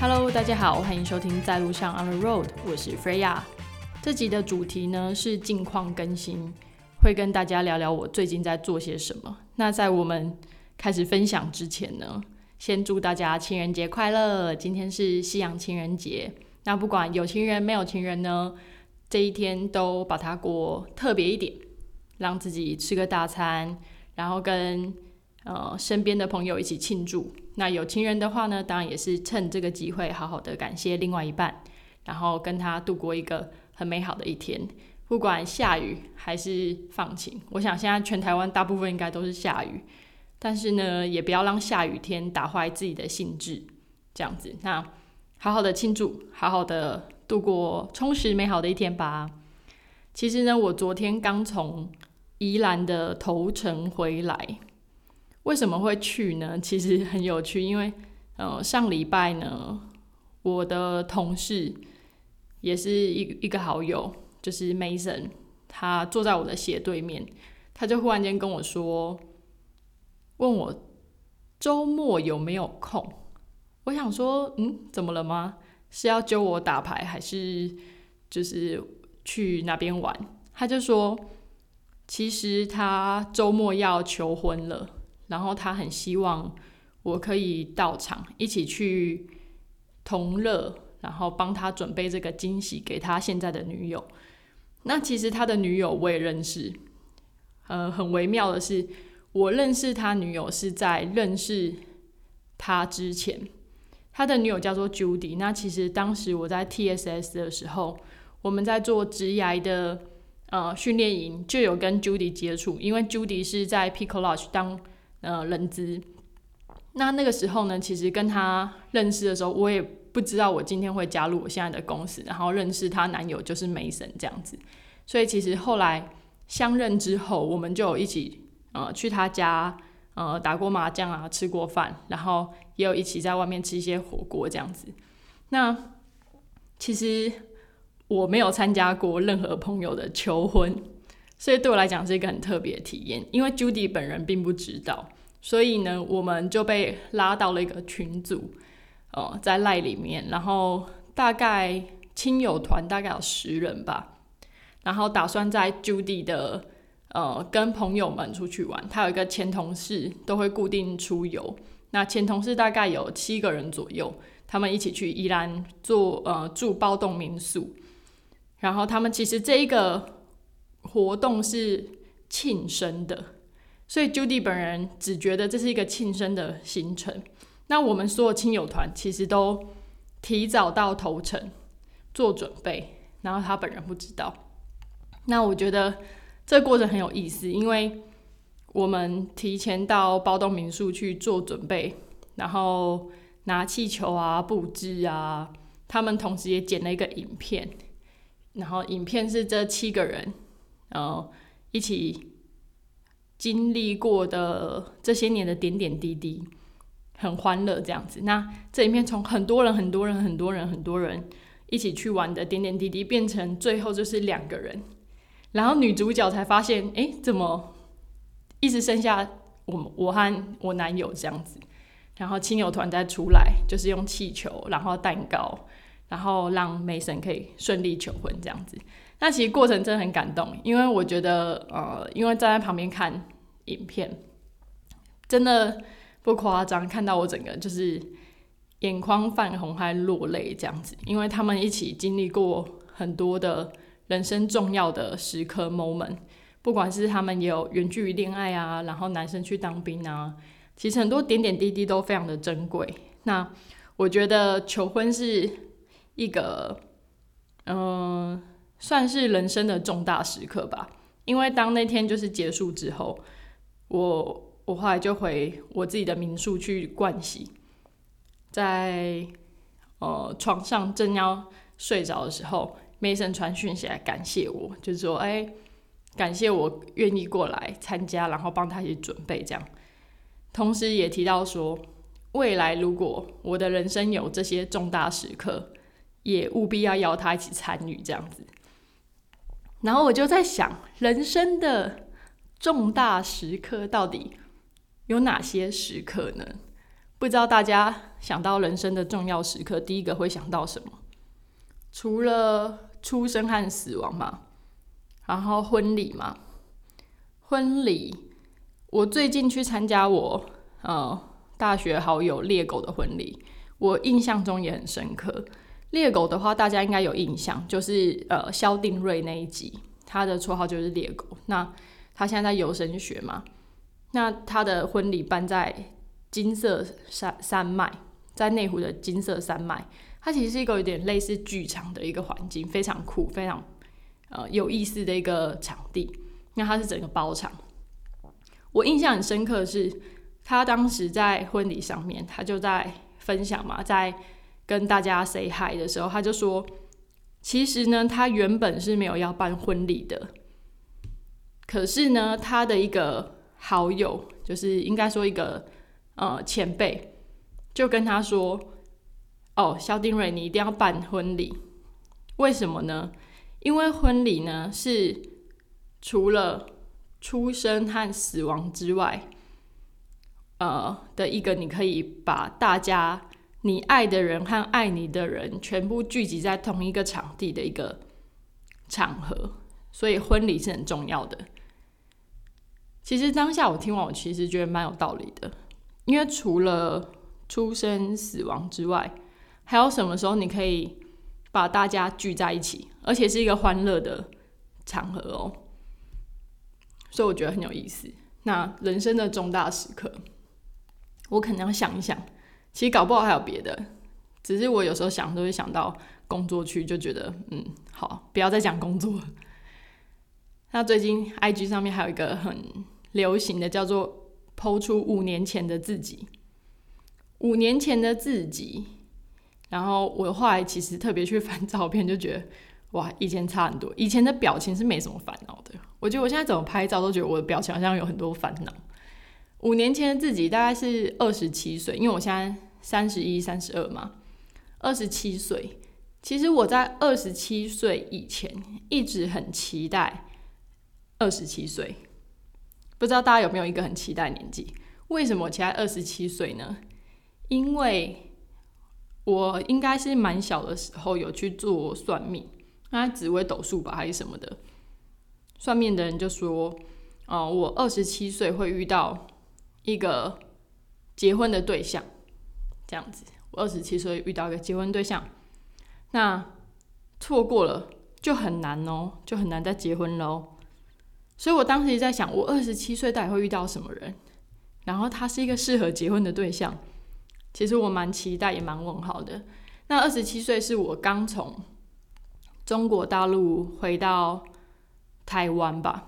Hello，大家好，欢迎收听在路上 On the Road，我是 Freya。这集的主题呢是近况更新，会跟大家聊聊我最近在做些什么。那在我们开始分享之前呢，先祝大家情人节快乐！今天是西洋情人节，那不管有情人没有情人呢，这一天都把它过特别一点，让自己吃个大餐，然后跟呃身边的朋友一起庆祝。那有情人的话呢，当然也是趁这个机会好好的感谢另外一半，然后跟他度过一个很美好的一天。不管下雨还是放晴，我想现在全台湾大部分应该都是下雨，但是呢，也不要让下雨天打坏自己的兴致。这样子，那好好的庆祝，好好的度过充实美好的一天吧。其实呢，我昨天刚从宜兰的头城回来。为什么会去呢？其实很有趣，因为呃上礼拜呢，我的同事也是一一个好友，就是 Mason，他坐在我的斜对面，他就忽然间跟我说，问我周末有没有空。我想说，嗯，怎么了吗？是要揪我打牌，还是就是去那边玩？他就说，其实他周末要求婚了。然后他很希望我可以到场，一起去同乐，然后帮他准备这个惊喜给他现在的女友。那其实他的女友我也认识，呃，很微妙的是，我认识他女友是在认识他之前，他的女友叫做 Judy。那其实当时我在 TSS 的时候，我们在做直癌的呃训练营，就有跟 Judy 接触，因为 Judy 是在 Pico Lodge 当。呃，人资。那那个时候呢，其实跟他认识的时候，我也不知道我今天会加入我现在的公司，然后认识她男友就是梅森这样子。所以其实后来相认之后，我们就一起呃去他家呃打过麻将啊，吃过饭，然后也有一起在外面吃一些火锅这样子。那其实我没有参加过任何朋友的求婚。所以对我来讲是一个很特别的体验，因为 Judy 本人并不知道，所以呢，我们就被拉到了一个群组，呃，在赖里面，然后大概亲友团大概有十人吧，然后打算在 Judy 的呃跟朋友们出去玩，他有一个前同事都会固定出游，那前同事大概有七个人左右，他们一起去宜兰做呃住包栋民宿，然后他们其实这一个。活动是庆生的，所以 Judy 本人只觉得这是一个庆生的行程。那我们所有亲友团其实都提早到头城做准备，然后他本人不知道。那我觉得这个过程很有意思，因为我们提前到包栋民宿去做准备，然后拿气球啊、布置啊，他们同时也剪了一个影片，然后影片是这七个人。呃，一起经历过的这些年的点点滴滴，很欢乐这样子。那这里面从很多人、很多人、很多人、很多人一起去玩的点点滴滴，变成最后就是两个人，然后女主角才发现，哎，怎么一直剩下我、我和我男友这样子？然后亲友团再出来，就是用气球，然后蛋糕，然后让梅森可以顺利求婚这样子。那其实过程真的很感动，因为我觉得，呃，因为站在旁边看影片，真的不夸张，看到我整个就是眼眶泛红，还落泪这样子。因为他们一起经历过很多的人生重要的时刻 moment，不管是他们也有远距离恋爱啊，然后男生去当兵啊，其实很多点点滴滴都非常的珍贵。那我觉得求婚是一个，嗯。算是人生的重大时刻吧，因为当那天就是结束之后，我我后来就回我自己的民宿去盥洗，在呃床上正要睡着的时候，Mason 传讯息来感谢我，就说哎，感谢我愿意过来参加，然后帮他一起准备这样，同时也提到说，未来如果我的人生有这些重大时刻，也务必要邀他一起参与这样子。然后我就在想，人生的重大时刻到底有哪些时刻呢？不知道大家想到人生的重要时刻，第一个会想到什么？除了出生和死亡嘛，然后婚礼嘛，婚礼，我最近去参加我呃大学好友猎狗的婚礼，我印象中也很深刻。猎狗的话，大家应该有印象，就是呃萧定瑞那一集，他的绰号就是猎狗。那他现在在游神学嘛，那他的婚礼办在金色山山脉，在内湖的金色山脉。它其实是一个有点类似剧场的一个环境，非常酷、非常呃有意思的一个场地。那它是整个包场。我印象很深刻的是，他当时在婚礼上面，他就在分享嘛，在跟大家 say hi 的时候，他就说，其实呢，他原本是没有要办婚礼的，可是呢，他的一个好友，就是应该说一个呃前辈，就跟他说。哦，萧丁瑞，你一定要办婚礼，为什么呢？因为婚礼呢是除了出生和死亡之外，呃的一个你可以把大家你爱的人和爱你的人全部聚集在同一个场地的一个场合，所以婚礼是很重要的。其实当下我听完，我其实觉得蛮有道理的，因为除了出生死亡之外，还有什么时候你可以把大家聚在一起，而且是一个欢乐的场合哦？所以我觉得很有意思。那人生的重大时刻，我可能要想一想。其实搞不好还有别的，只是我有时候想都会想到工作去，就觉得嗯，好，不要再讲工作。那最近 IG 上面还有一个很流行的，叫做“抛出五年前的自己”。五年前的自己。然后我后来其实特别去翻 照片，就觉得哇，以前差很多。以前的表情是没什么烦恼的。我觉得我现在怎么拍照都觉得我的表情好像有很多烦恼。五年前的自己大概是二十七岁，因为我现在三十一、三十二嘛。二十七岁，其实我在二十七岁以前一直很期待二十七岁。不知道大家有没有一个很期待年纪？为什么我期待二十七岁呢？因为我应该是蛮小的时候有去做算命，那紫微斗数吧还是什么的。算命的人就说：“哦，我二十七岁会遇到一个结婚的对象，这样子。我二十七岁遇到一个结婚对象，那错过了就很难哦，就很难再结婚喽。所以我当时也在想，我二十七岁到底会遇到什么人？然后他是一个适合结婚的对象。”其实我蛮期待，也蛮问号的。那二十七岁是我刚从中国大陆回到台湾吧，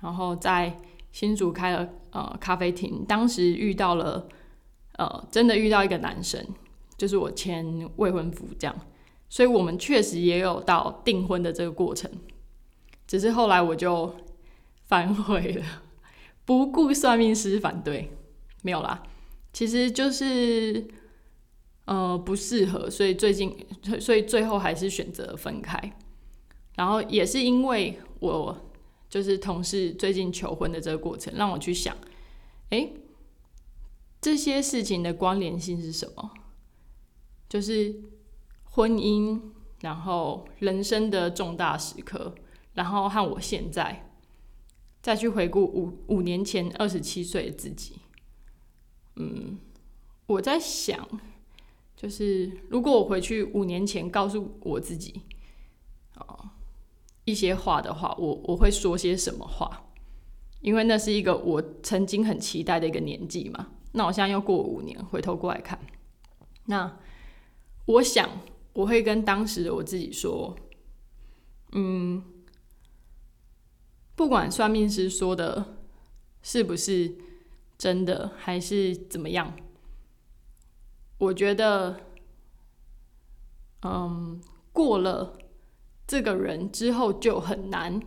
然后在新竹开了呃咖啡厅，当时遇到了呃真的遇到一个男生，就是我前未婚夫这样，所以我们确实也有到订婚的这个过程，只是后来我就反悔了，不顾算命师反对，没有啦。其实就是，呃，不适合，所以最近，所以最后还是选择分开。然后也是因为我就是同事最近求婚的这个过程，让我去想，哎，这些事情的关联性是什么？就是婚姻，然后人生的重大时刻，然后和我现在再去回顾五五年前二十七岁的自己。嗯，我在想，就是如果我回去五年前告诉我自己，啊，一些话的话，我我会说些什么话？因为那是一个我曾经很期待的一个年纪嘛。那我现在又过五年，回头过来看，那我想我会跟当时的我自己说，嗯，不管算命师说的是不是。真的还是怎么样？我觉得，嗯，过了这个人之后就很难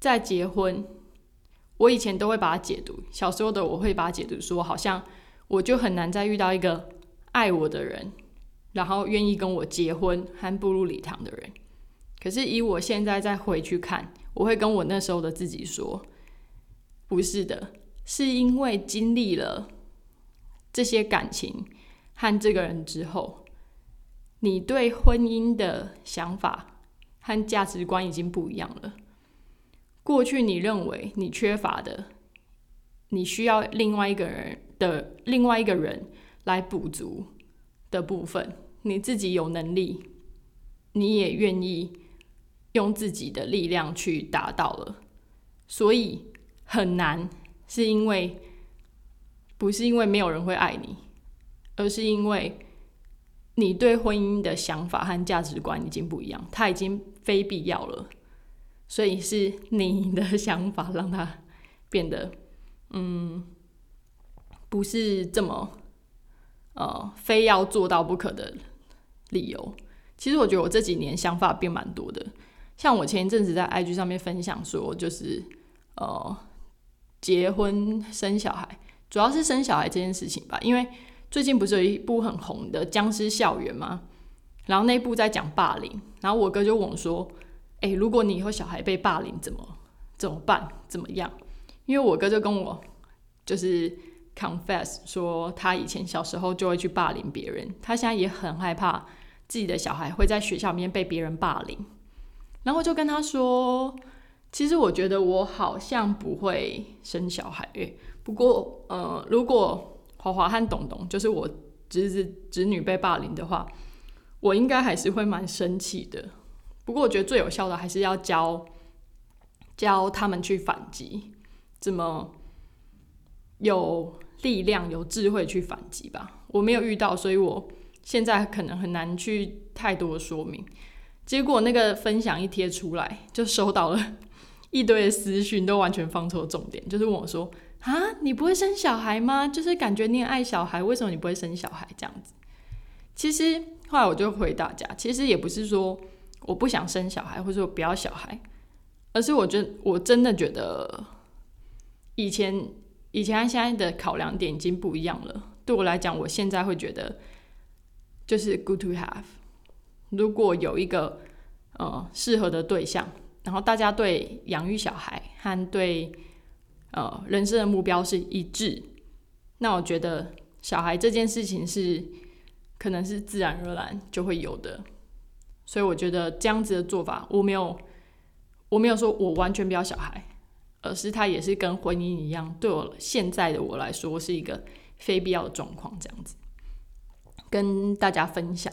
再结婚。我以前都会把它解读，小时候的我会把它解读说，好像我就很难再遇到一个爱我的人，然后愿意跟我结婚和步入礼堂的人。可是以我现在再回去看，我会跟我那时候的自己说，不是的，是因为经历了这些感情和这个人之后，你对婚姻的想法和价值观已经不一样了。过去你认为你缺乏的，你需要另外一个人的另外一个人来补足的部分，你自己有能力，你也愿意用自己的力量去达到了，所以很难，是因为不是因为没有人会爱你，而是因为你对婚姻的想法和价值观已经不一样，它已经非必要了。所以是你的想法让他变得，嗯，不是这么，呃，非要做到不可的理由。其实我觉得我这几年想法变蛮多的。像我前一阵子在 IG 上面分享说，就是呃，结婚生小孩，主要是生小孩这件事情吧。因为最近不是有一部很红的《僵尸校园》吗？然后那部在讲霸凌，然后我哥就问我说。哎，如果你以后小孩被霸凌，怎么怎么办？怎么样？因为我哥就跟我就是 confess 说，他以前小时候就会去霸凌别人，他现在也很害怕自己的小孩会在学校里面被别人霸凌。然后就跟他说，其实我觉得我好像不会生小孩，不过呃，如果华华和董董就是我侄子侄女被霸凌的话，我应该还是会蛮生气的。不过我觉得最有效的还是要教教他们去反击，怎么有力量、有智慧去反击吧。我没有遇到，所以我现在可能很难去太多的说明。结果那个分享一贴出来，就收到了一堆的私讯，都完全放错重点，就是问我说：“啊，你不会生小孩吗？就是感觉你很爱小孩，为什么你不会生小孩？”这样子。其实后来我就回大家，其实也不是说。我不想生小孩，或者说不要小孩，而是我觉得我真的觉得以前以前和现在的考量点已经不一样了。对我来讲，我现在会觉得就是 good to have。如果有一个呃适合的对象，然后大家对养育小孩和对呃人生的目标是一致，那我觉得小孩这件事情是可能是自然而然就会有的。所以我觉得这样子的做法，我没有，我没有说我完全不要小孩，而是他也是跟婚姻一样，对我现在的我来说是一个非必要的状况。这样子跟大家分享，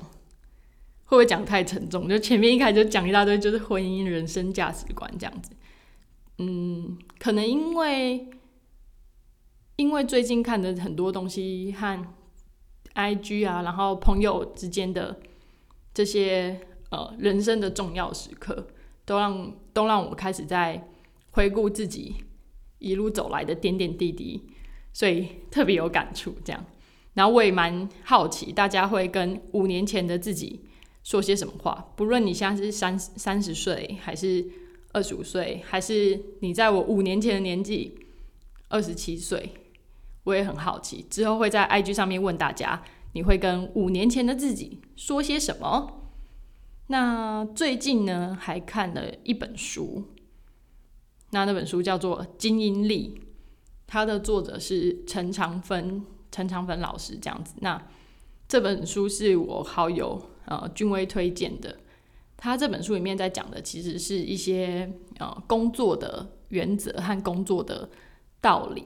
会不会讲太沉重？就前面一开始就讲一大堆，就是婚姻、人生价值观这样子。嗯，可能因为因为最近看的很多东西和 IG 啊，然后朋友之间的这些。呃，人生的重要时刻，都让都让我开始在回顾自己一路走来的点点滴滴，所以特别有感触。这样，然后我也蛮好奇，大家会跟五年前的自己说些什么话？不论你现在是三三十岁，还是二十五岁，还是你在我五年前的年纪二十七岁，我也很好奇，之后会在 IG 上面问大家，你会跟五年前的自己说些什么？那最近呢，还看了一本书，那那本书叫做《精英力》，它的作者是陈长芬，陈长芬老师这样子。那这本书是我好友呃君威推荐的，他这本书里面在讲的其实是一些呃工作的原则和工作的道理。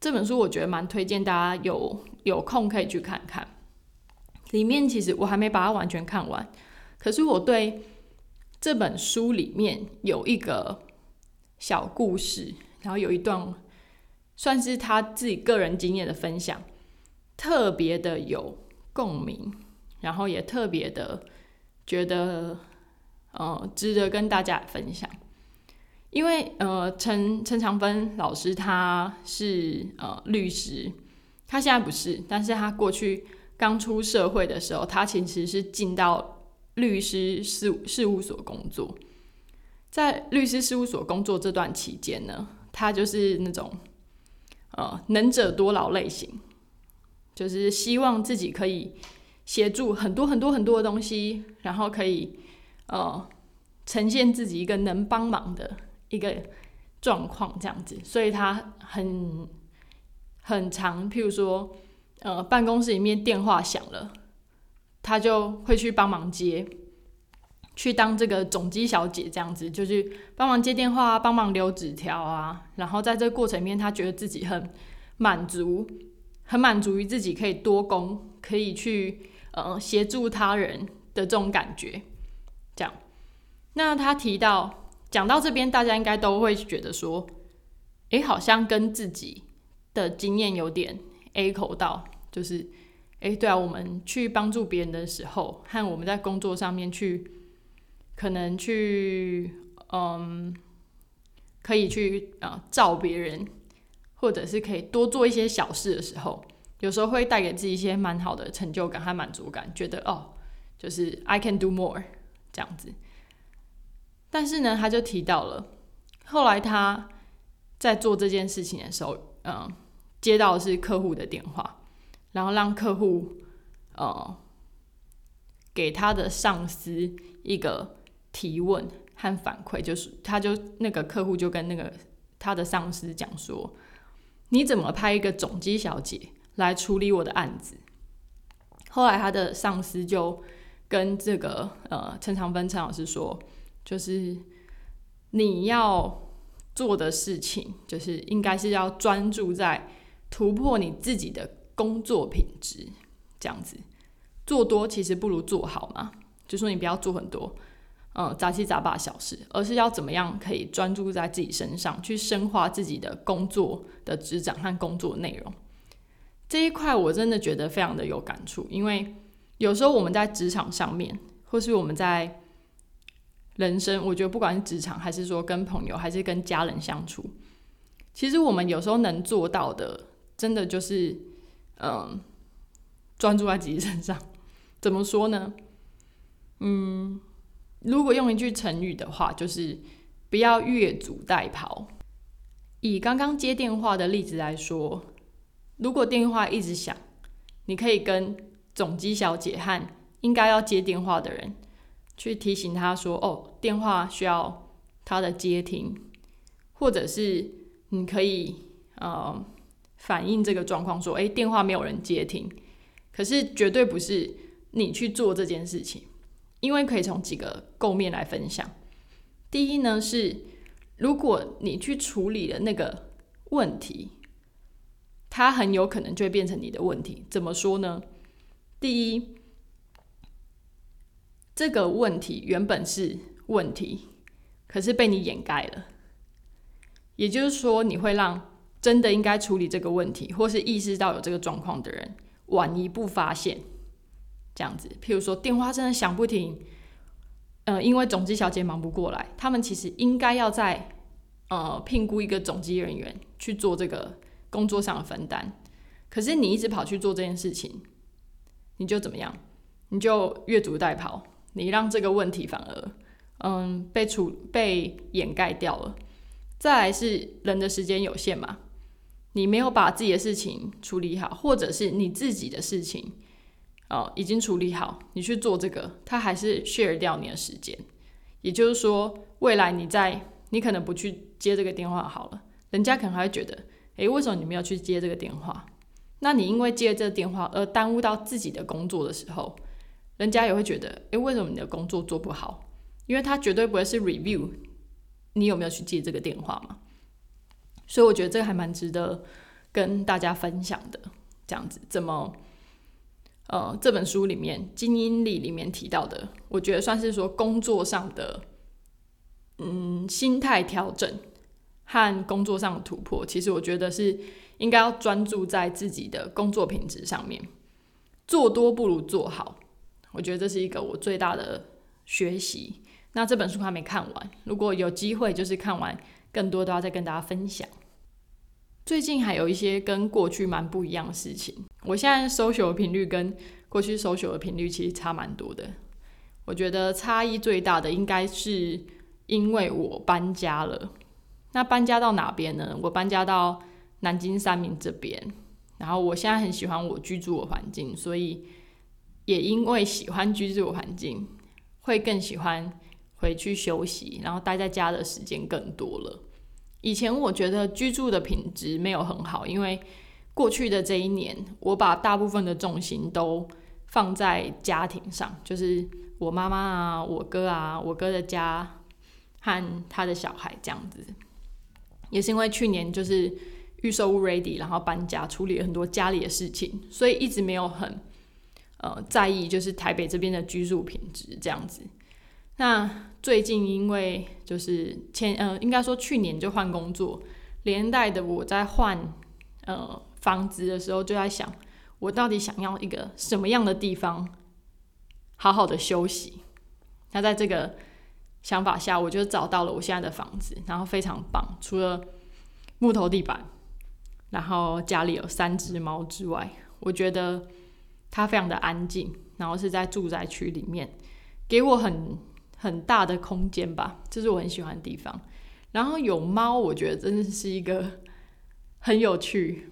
这本书我觉得蛮推荐大家有有空可以去看看，里面其实我还没把它完全看完。可是我对这本书里面有一个小故事，然后有一段算是他自己个人经验的分享，特别的有共鸣，然后也特别的觉得呃值得跟大家分享。因为呃陈陈长芬老师他是呃律师，他现在不是，但是他过去刚出社会的时候，他其实是进到。律师事事务所工作，在律师事务所工作这段期间呢，他就是那种呃能者多劳类型，就是希望自己可以协助很多很多很多的东西，然后可以呃呈现自己一个能帮忙的一个状况这样子，所以他很很长，譬如说，呃，办公室里面电话响了，他就会去帮忙接，去当这个总机小姐这样子，就去帮忙接电话啊，帮忙留纸条啊，然后在这个过程里面，他觉得自己很满足，很满足于自己可以多工，可以去呃协助他人的这种感觉，这样。那他提到讲到这边，大家应该都会觉得说，诶，好像跟自己的经验有点 A 口到，就是，诶，对啊，我们去帮助别人的时候，和我们在工作上面去，可能去，嗯，可以去啊照别人，或者是可以多做一些小事的时候，有时候会带给自己一些蛮好的成就感和满足感，觉得哦，就是 I can do more 这样子。但是呢，他就提到了，后来他在做这件事情的时候，嗯，接到的是客户的电话，然后让客户，呃，给他的上司一个提问和反馈，就是他就那个客户就跟那个他的上司讲说，你怎么拍一个总机小姐来处理我的案子？后来他的上司就跟这个呃陈长芬陈老师说。就是你要做的事情，就是应该是要专注在突破你自己的工作品质，这样子做多其实不如做好嘛。就说你不要做很多嗯杂七杂八小事，而是要怎么样可以专注在自己身上，去深化自己的工作的职掌和工作内容。这一块我真的觉得非常的有感触，因为有时候我们在职场上面，或是我们在人生，我觉得不管是职场，还是说跟朋友，还是跟家人相处，其实我们有时候能做到的，真的就是，嗯，专注在自己身上。怎么说呢？嗯，如果用一句成语的话，就是不要越俎代庖。以刚刚接电话的例子来说，如果电话一直响，你可以跟总机小姐和应该要接电话的人。去提醒他说：“哦，电话需要他的接听，或者是你可以呃反映这个状况，说，诶，电话没有人接听。可是绝对不是你去做这件事情，因为可以从几个构面来分享。第一呢是，如果你去处理了那个问题，它很有可能就会变成你的问题。怎么说呢？第一。”这个问题原本是问题，可是被你掩盖了。也就是说，你会让真的应该处理这个问题，或是意识到有这个状况的人晚一步发现。这样子，譬如说电话真的响不停，呃，因为总机小姐忙不过来，他们其实应该要在呃聘雇一个总机人员去做这个工作上的分担。可是你一直跑去做这件事情，你就怎么样？你就越俎代庖。你让这个问题反而，嗯，被处被掩盖掉了。再来是人的时间有限嘛，你没有把自己的事情处理好，或者是你自己的事情，哦，已经处理好，你去做这个，他还是 share 掉你的时间。也就是说，未来你在你可能不去接这个电话好了，人家可能还会觉得，诶，为什么你没有去接这个电话？那你因为接这个电话而耽误到自己的工作的时候。人家也会觉得，诶，为什么你的工作做不好？因为他绝对不会是 review 你有没有去接这个电话嘛。所以我觉得这个还蛮值得跟大家分享的。这样子，怎么，呃，这本书里面《精英力》里面提到的，我觉得算是说工作上的，嗯，心态调整和工作上的突破。其实我觉得是应该要专注在自己的工作品质上面，做多不如做好。我觉得这是一个我最大的学习。那这本书还没看完，如果有机会，就是看完更多都要再跟大家分享。最近还有一些跟过去蛮不一样的事情。我现在搜索的频率跟过去搜索的频率其实差蛮多的。我觉得差异最大的应该是因为我搬家了。那搬家到哪边呢？我搬家到南京三明这边。然后我现在很喜欢我居住的环境，所以。也因为喜欢居住环境，会更喜欢回去休息，然后待在家的时间更多了。以前我觉得居住的品质没有很好，因为过去的这一年，我把大部分的重心都放在家庭上，就是我妈妈啊、我哥啊、我哥的家和他的小孩这样子。也是因为去年就是预售屋 ready，然后搬家处理了很多家里的事情，所以一直没有很呃在意就是台北这边的居住品质这样子。那最近因为就是前呃，应该说去年就换工作，连带的我在换呃房子的时候就在想，我到底想要一个什么样的地方，好好的休息。那在这个想法下，我就找到了我现在的房子，然后非常棒。除了木头地板，然后家里有三只猫之外，我觉得它非常的安静，然后是在住宅区里面，给我很。很大的空间吧，这是我很喜欢的地方。然后有猫，我觉得真的是一个很有趣。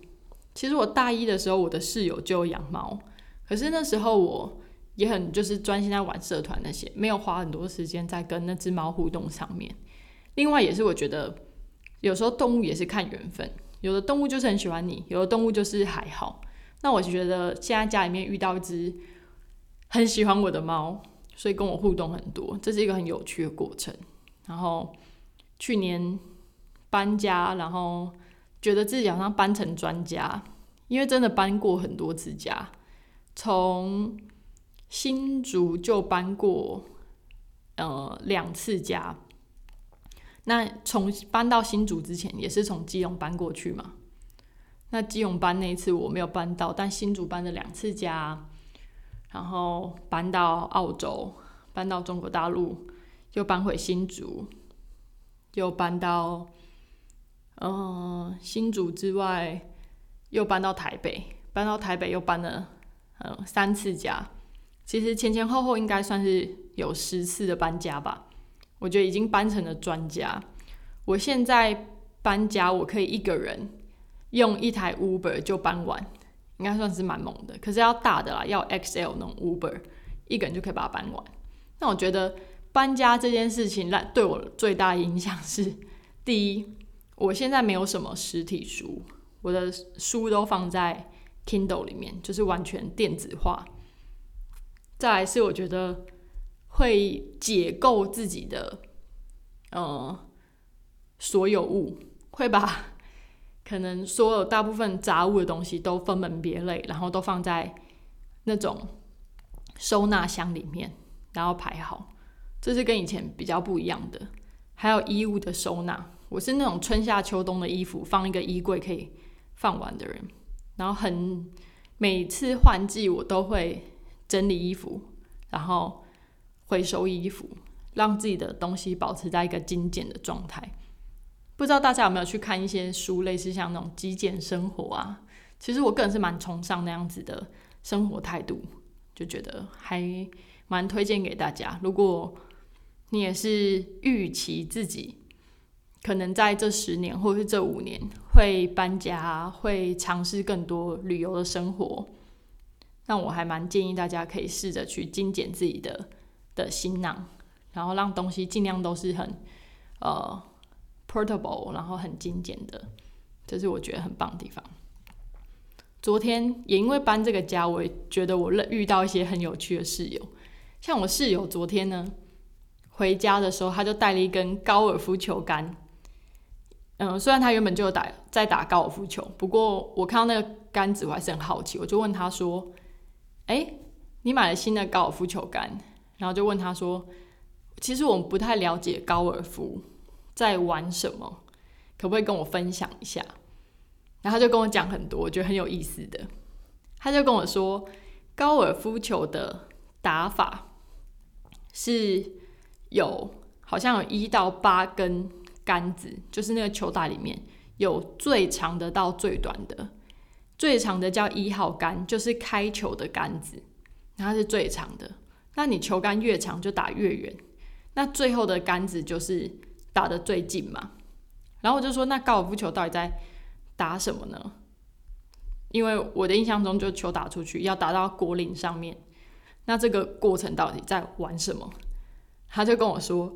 其实我大一的时候，我的室友就养猫，可是那时候我也很就是专心在玩社团那些，没有花很多时间在跟那只猫互动上面。另外也是我觉得有时候动物也是看缘分，有的动物就是很喜欢你，有的动物就是还好。那我觉得现在家里面遇到一只很喜欢我的猫。所以跟我互动很多，这是一个很有趣的过程。然后去年搬家，然后觉得自己好像搬成专家，因为真的搬过很多次家，从新竹就搬过呃两次家。那从搬到新竹之前，也是从基隆搬过去嘛。那基隆搬那一次我没有搬到，但新竹搬了两次家。然后搬到澳洲，搬到中国大陆，又搬回新竹，又搬到，嗯，新竹之外，又搬到台北，搬到台北又搬了，嗯，三次家。其实前前后后应该算是有十次的搬家吧。我觉得已经搬成了专家。我现在搬家，我可以一个人用一台 Uber 就搬完。应该算是蛮猛的，可是要大的啦，要 XL 那种 Uber，一个人就可以把它搬完。那我觉得搬家这件事情，来对我最大影响是：第一，我现在没有什么实体书，我的书都放在 Kindle 里面，就是完全电子化。再来是我觉得会解构自己的，呃，所有物，会把。可能所有大部分杂物的东西都分门别类，然后都放在那种收纳箱里面，然后排好。这是跟以前比较不一样的。还有衣物的收纳，我是那种春夏秋冬的衣服放一个衣柜可以放完的人。然后很每次换季我都会整理衣服，然后回收衣服，让自己的东西保持在一个精简的状态。不知道大家有没有去看一些书，类似像那种极简生活啊？其实我个人是蛮崇尚那样子的生活态度，就觉得还蛮推荐给大家。如果你也是预期自己可能在这十年或者是这五年会搬家，会尝试更多旅游的生活，那我还蛮建议大家可以试着去精简自己的的行囊，然后让东西尽量都是很呃。portable，然后很精简的，这是我觉得很棒的地方。昨天也因为搬这个家，我也觉得我遇到一些很有趣的室友。像我室友昨天呢，回家的时候他就带了一根高尔夫球杆。嗯，虽然他原本就有打在打高尔夫球，不过我看到那个杆子，我还是很好奇，我就问他说：“哎，你买了新的高尔夫球杆？”然后就问他说：“其实我们不太了解高尔夫。”在玩什么？可不可以跟我分享一下？然后他就跟我讲很多，我觉得很有意思的。他就跟我说，高尔夫球的打法是有好像有一到八根杆子，就是那个球打里面有最长的到最短的，最长的叫一号杆，就是开球的杆子，它是最长的。那你球杆越长就打越远，那最后的杆子就是。打的最近嘛，然后我就说，那高尔夫球到底在打什么呢？因为我的印象中，就球打出去要打到果岭上面，那这个过程到底在玩什么？他就跟我说，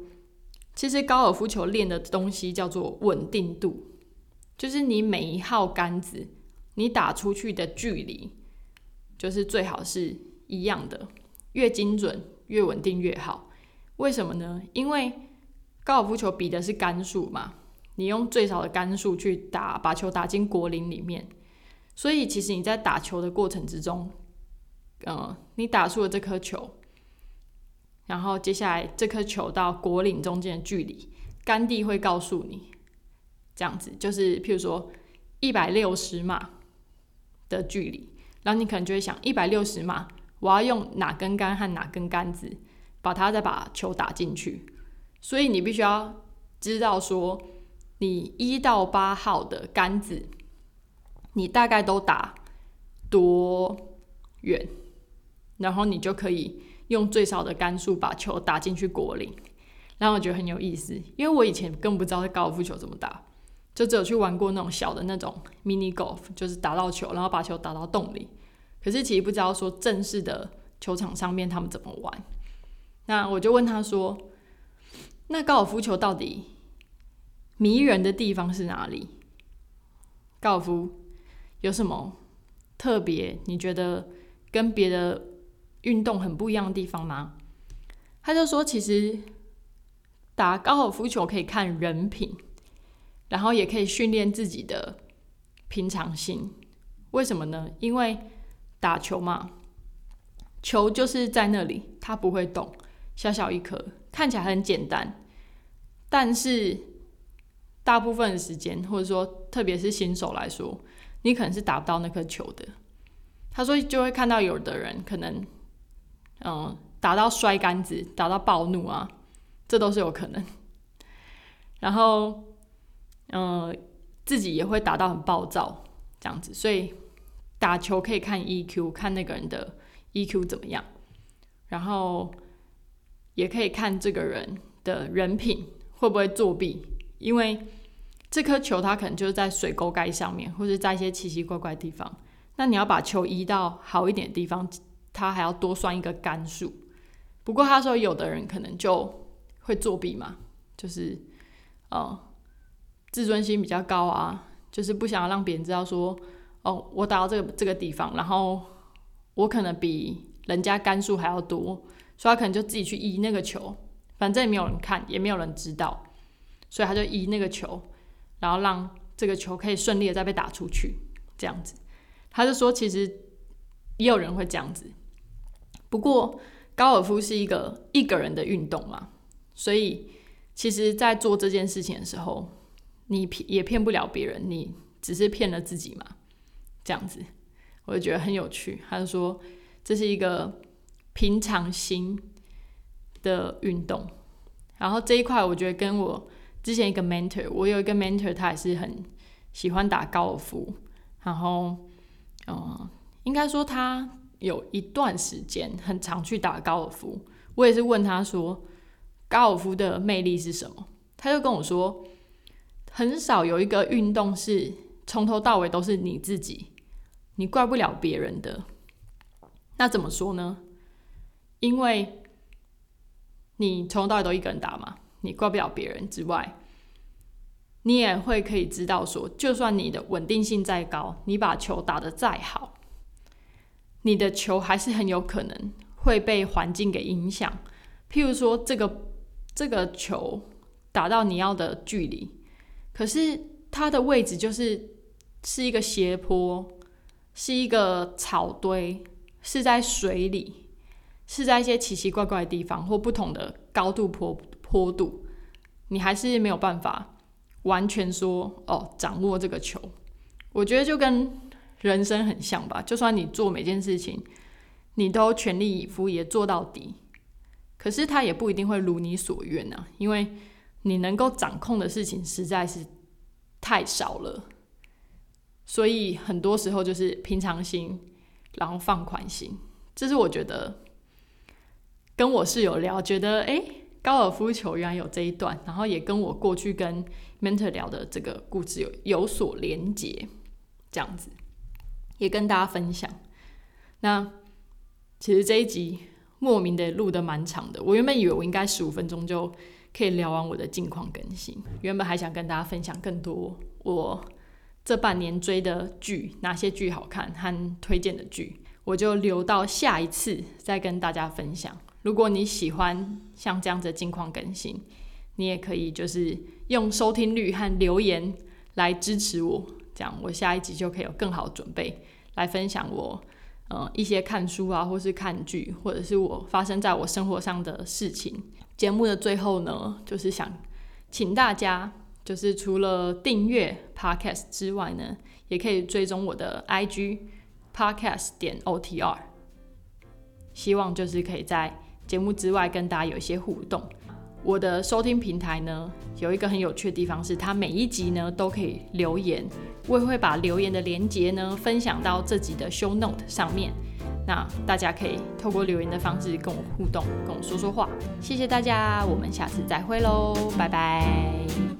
其实高尔夫球练的东西叫做稳定度，就是你每一号杆子你打出去的距离，就是最好是一样的，越精准越稳定越好。为什么呢？因为高尔夫球比的是杆数嘛，你用最少的杆数去打，把球打进果岭里面。所以其实你在打球的过程之中，嗯，你打出了这颗球，然后接下来这颗球到果岭中间的距离，杆地会告诉你，这样子就是譬如说一百六十码的距离，然后你可能就会想一百六十码，我要用哪根杆和哪根杆子把它再把球打进去，所以你必须要知道说你一到八号的杆子。你大概都打多远，然后你就可以用最少的杆数把球打进去果岭。然后我觉得很有意思，因为我以前更不知道高尔夫球怎么打，就只有去玩过那种小的那种 mini golf，就是打到球，然后把球打到洞里。可是其实不知道说正式的球场上面他们怎么玩。那我就问他说：“那高尔夫球到底迷人的地方是哪里？”高尔夫。有什么特别？你觉得跟别的运动很不一样的地方吗？他就说，其实打高尔夫球可以看人品，然后也可以训练自己的平常心。为什么呢？因为打球嘛，球就是在那里，它不会动，小小一颗，看起来很简单，但是大部分的时间，或者说特别是新手来说。你可能是打不到那颗球的。他说就会看到有的人可能，嗯，打到摔杆子，打到暴怒啊，这都是有可能。然后，嗯，自己也会打到很暴躁这样子。所以打球可以看 EQ，看那个人的 EQ 怎么样，然后也可以看这个人的人品会不会作弊，因为。这颗球它可能就是在水沟盖上面，或者在一些奇奇怪怪的地方。那你要把球移到好一点的地方，它还要多算一个杆数。不过他说有的人可能就会作弊嘛，就是呃自尊心比较高啊，就是不想要让别人知道说哦我打到这个这个地方，然后我可能比人家杆数还要多，所以他可能就自己去移那个球，反正也没有人看，也没有人知道，所以他就移那个球。然后让这个球可以顺利的再被打出去，这样子，他就说其实也有人会这样子，不过高尔夫是一个一个人的运动嘛，所以其实，在做这件事情的时候，你骗也骗不了别人，你只是骗了自己嘛，这样子，我就觉得很有趣。他就说这是一个平常心的运动，然后这一块我觉得跟我。之前一个 mentor，我有一个 mentor，他也是很喜欢打高尔夫，然后，嗯，应该说他有一段时间很常去打高尔夫。我也是问他说，高尔夫的魅力是什么？他就跟我说，很少有一个运动是从头到尾都是你自己，你怪不了别人的。那怎么说呢？因为你从头到尾都一个人打嘛。你怪不了别人之外，你也会可以知道说，就算你的稳定性再高，你把球打得再好，你的球还是很有可能会被环境给影响。譬如说，这个这个球打到你要的距离，可是它的位置就是是一个斜坡，是一个草堆，是在水里，是在一些奇奇怪怪的地方或不同的高度坡。坡度，你还是没有办法完全说哦，掌握这个球。我觉得就跟人生很像吧，就算你做每件事情，你都全力以赴也做到底，可是它也不一定会如你所愿啊，因为你能够掌控的事情实在是太少了。所以很多时候就是平常心，然后放宽心。这是我觉得跟我室友聊，觉得哎。高尔夫球原来有这一段，然后也跟我过去跟 mentor 聊的这个故事有有所连结，这样子也跟大家分享。那其实这一集莫名的录的蛮长的。我原本以为我应该十五分钟就可以聊完我的近况更新，原本还想跟大家分享更多我这半年追的剧，哪些剧好看和推荐的剧，我就留到下一次再跟大家分享。如果你喜欢像这样子的近况更新，你也可以就是用收听率和留言来支持我，这样我下一集就可以有更好的准备来分享我。呃，一些看书啊，或是看剧，或者是我发生在我生活上的事情。节目的最后呢，就是想请大家，就是除了订阅 Podcast 之外呢，也可以追踪我的 IG Podcast 点 OTR。希望就是可以在节目之外跟大家有一些互动。我的收听平台呢，有一个很有趣的地方，是它每一集呢都可以留言，我也会把留言的连接呢分享到这集的 show note 上面，那大家可以透过留言的方式跟我互动，跟我说说话。谢谢大家，我们下次再会喽，拜拜。